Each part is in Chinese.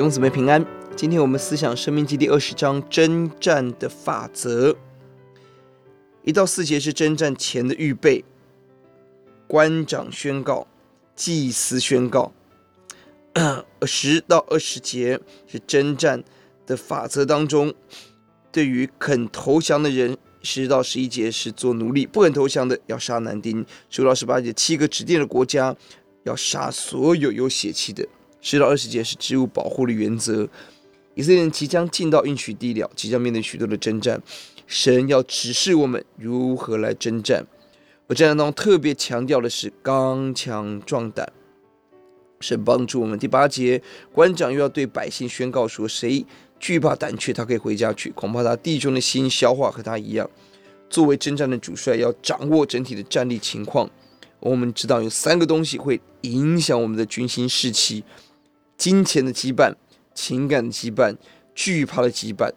弟兄姊妹平安。今天我们思想《生命记》第二十章征战的法则。一到四节是征战前的预备，官长宣告，祭司宣告。十到二十节是征战的法则当中，对于肯投降的人，十到十一节是做奴隶，不肯投降的要杀男丁。十五到十八节七个指定的国家要杀所有有血气的。十到二十节是植物保护的原则。以色列人即将进到应许地了，即将面对许多的征战，神要指示我们如何来征战。而战争当中特别强调的是刚强壮胆，神帮助我们。第八节，官长又要对百姓宣告说：谁惧怕胆怯，他可以回家去，恐怕他弟兄的心消化和他一样。作为征战的主帅，要掌握整体的战力情况。我们知道有三个东西会影响我们的军心士气。金钱的羁绊、情感的羁绊、惧怕的羁绊，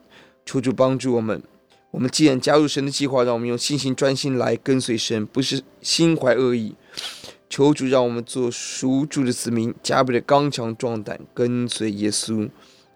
求主帮助我们。我们既然加入神的计划，让我们用信心专心来跟随神，不是心怀恶意。求主让我们做属主的子民，加倍的刚强壮胆，跟随耶稣。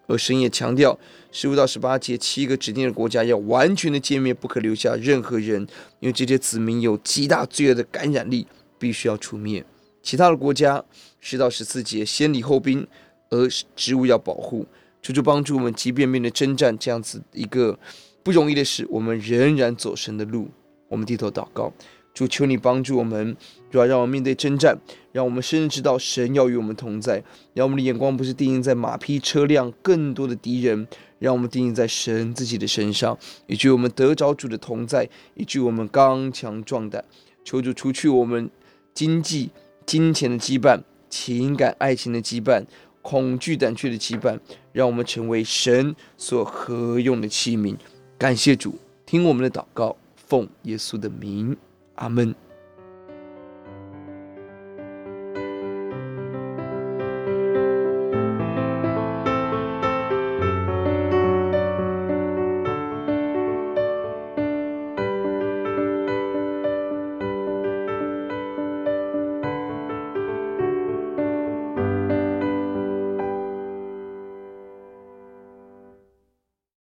而神也强调，十五到十八节七个指定的国家要完全的歼灭，不可留下任何人，因为这些子民有极大罪恶的感染力，必须要除灭。其他的国家十到十四节先礼后兵。而植物要保护，求主帮助我们，即便面对征战这样子一个不容易的事，我们仍然走神的路。我们低头祷告，主求你帮助我们，主要让我们面对征战，让我们深知道神要与我们同在，让我们的眼光不是定睛在马匹、车辆、更多的敌人，让我们定睛在神自己的身上，以及我们得着主的同在，以及我们刚强壮胆。求主除去我们经济、金钱的羁绊、情感、爱情的羁绊。恐惧胆怯的羁绊，让我们成为神所合用的器皿。感谢主，听我们的祷告，奉耶稣的名，阿门。